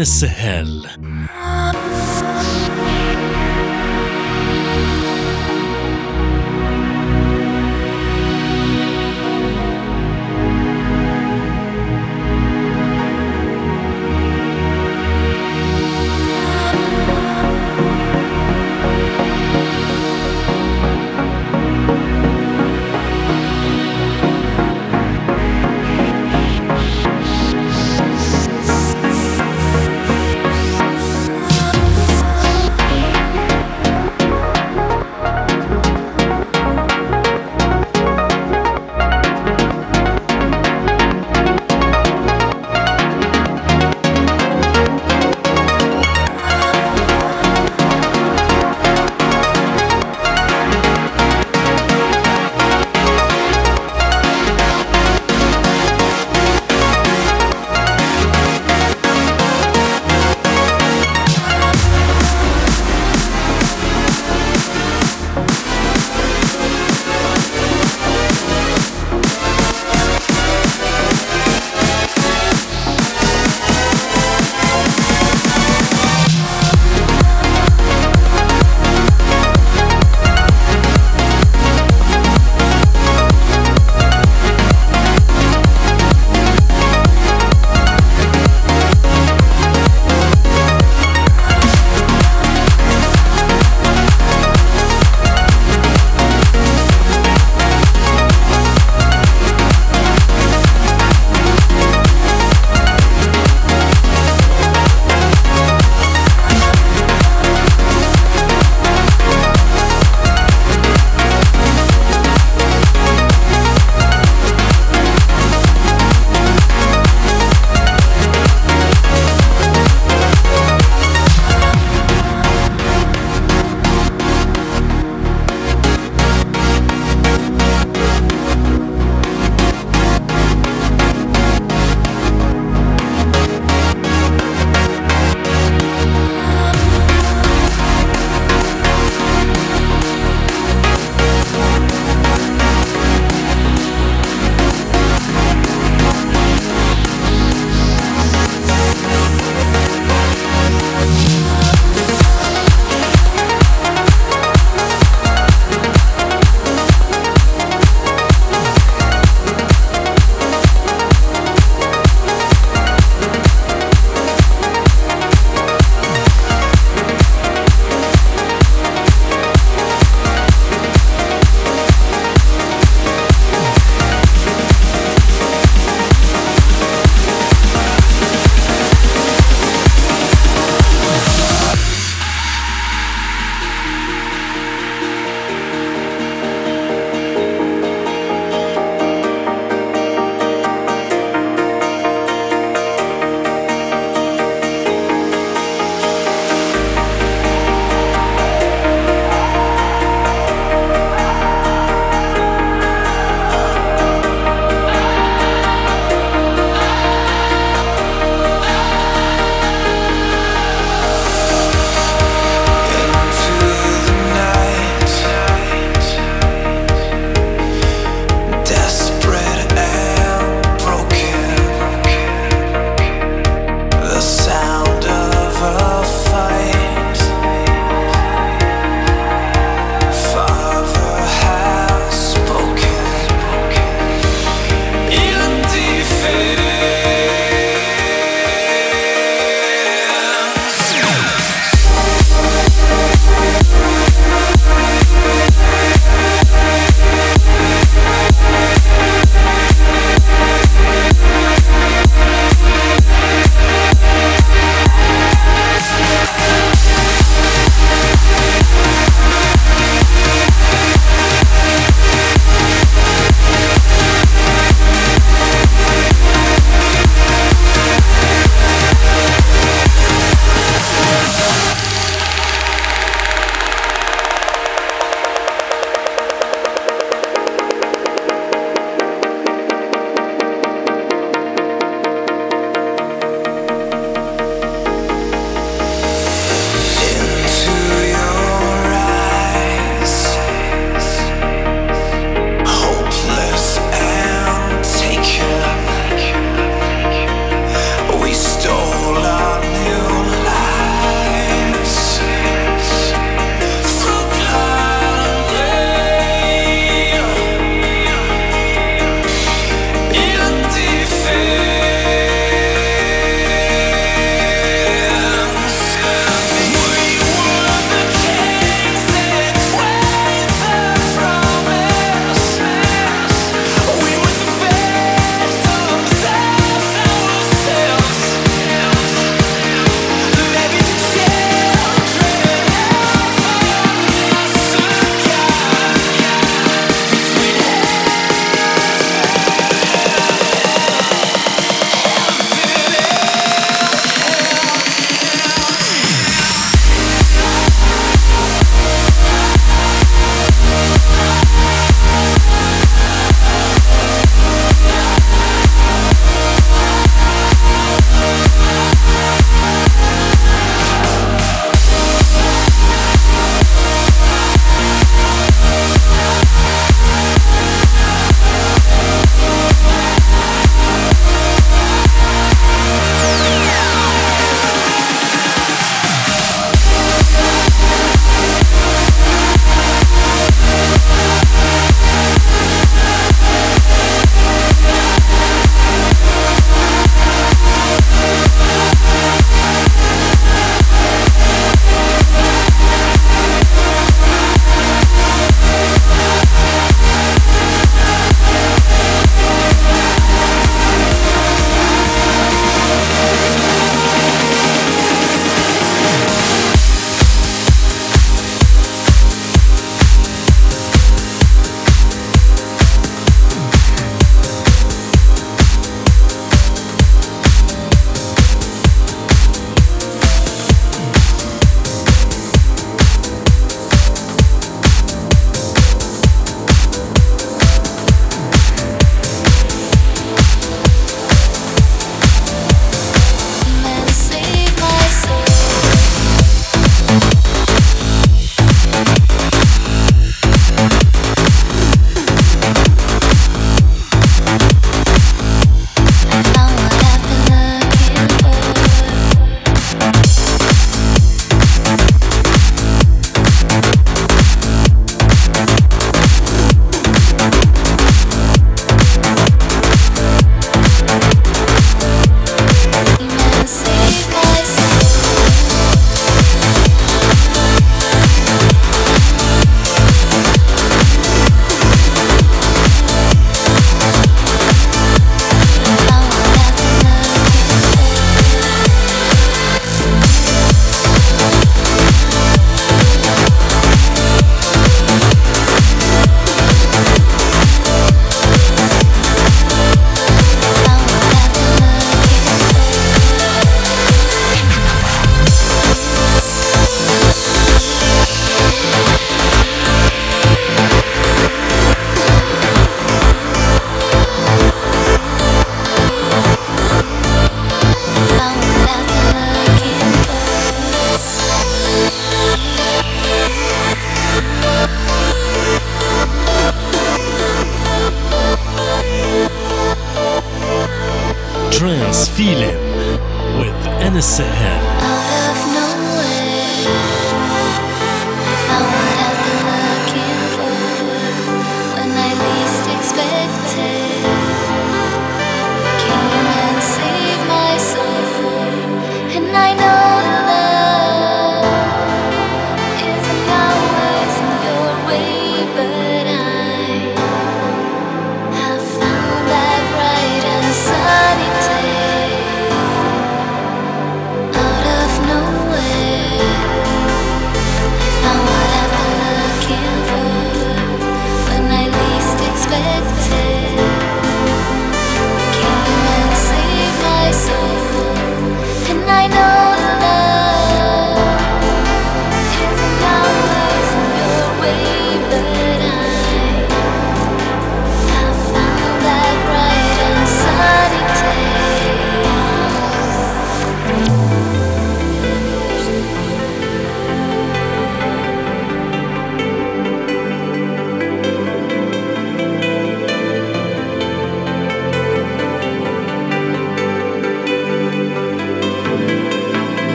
With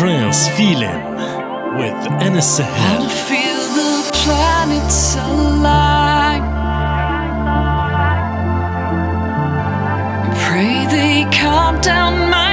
trance feeling with NSF. I feel the planets align. Pray they calm down my.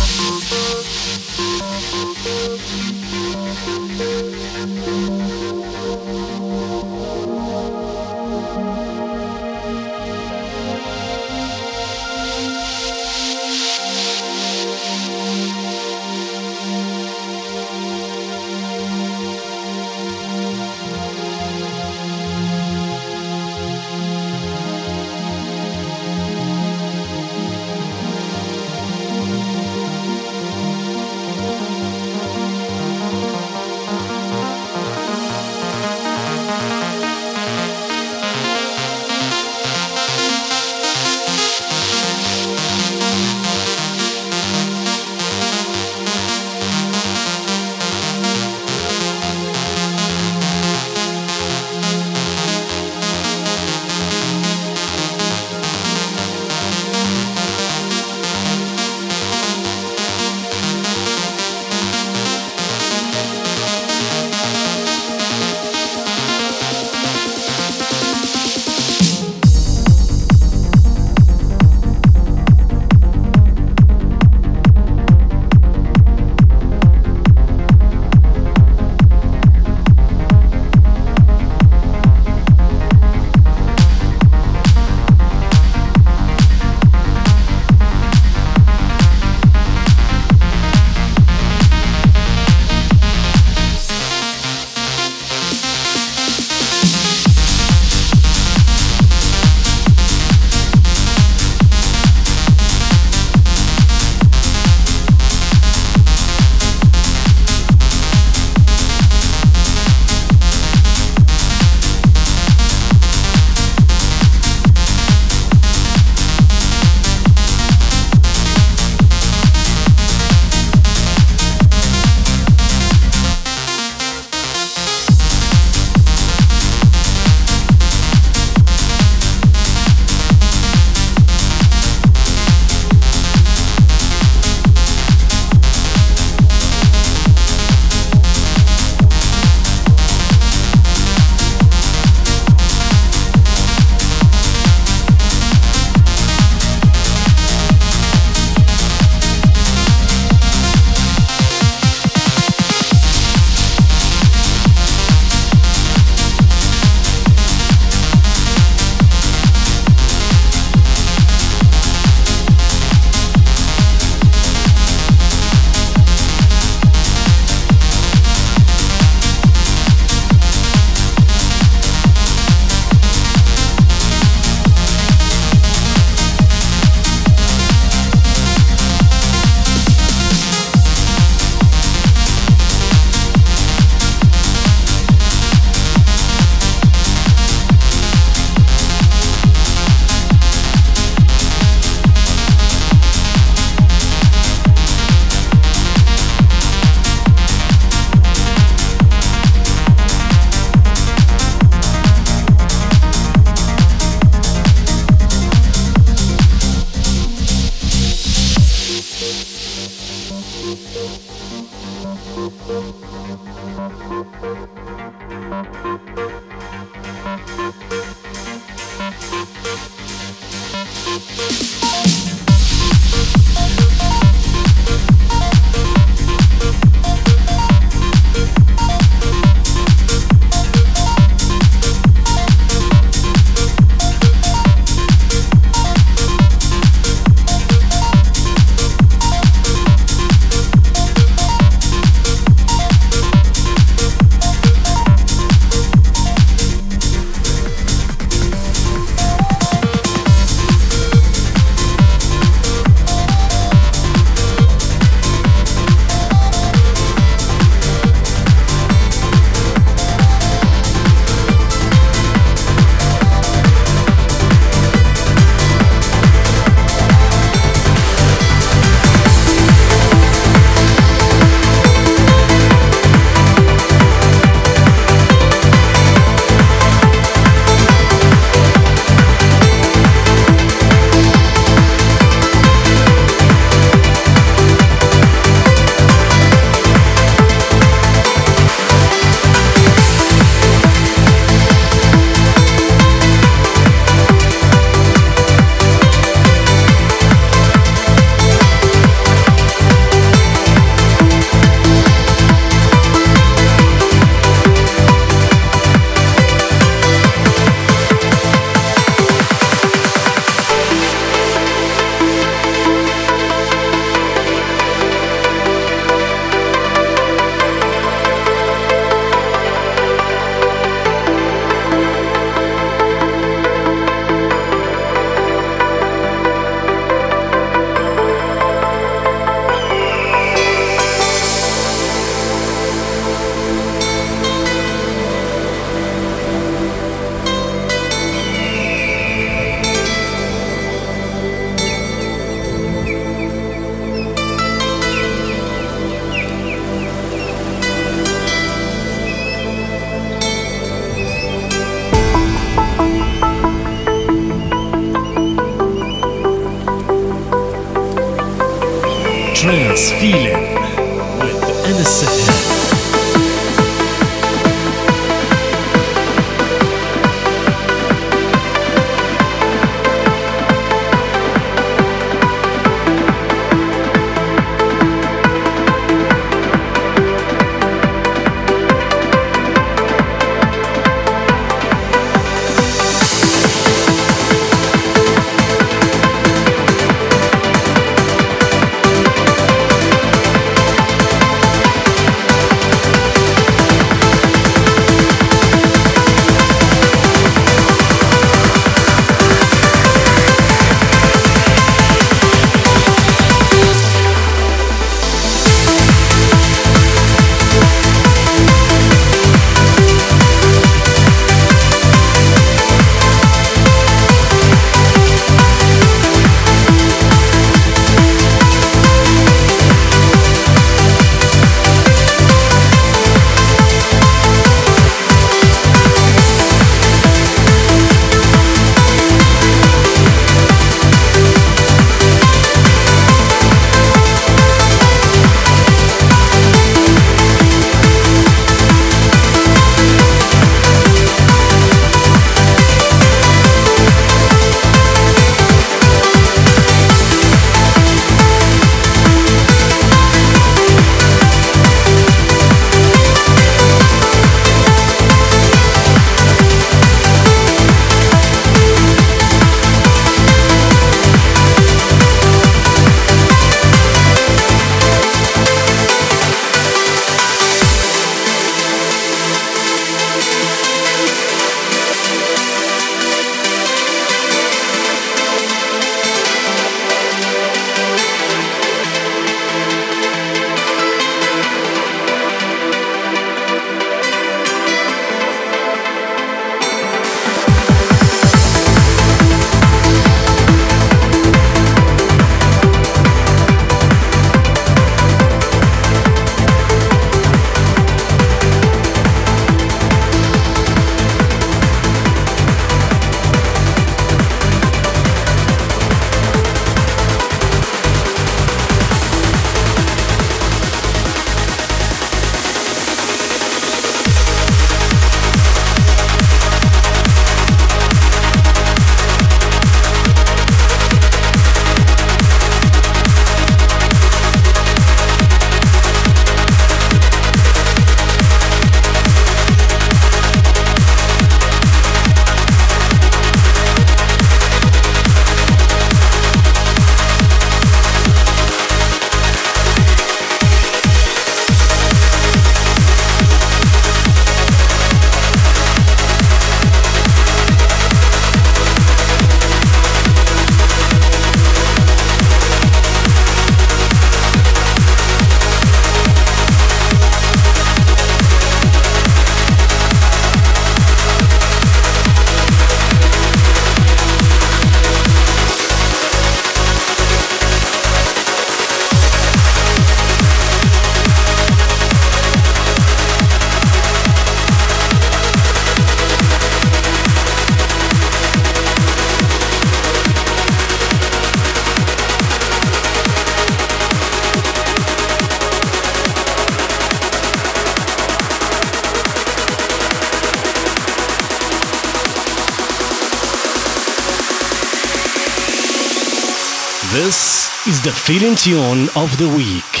Feeling tune of the week.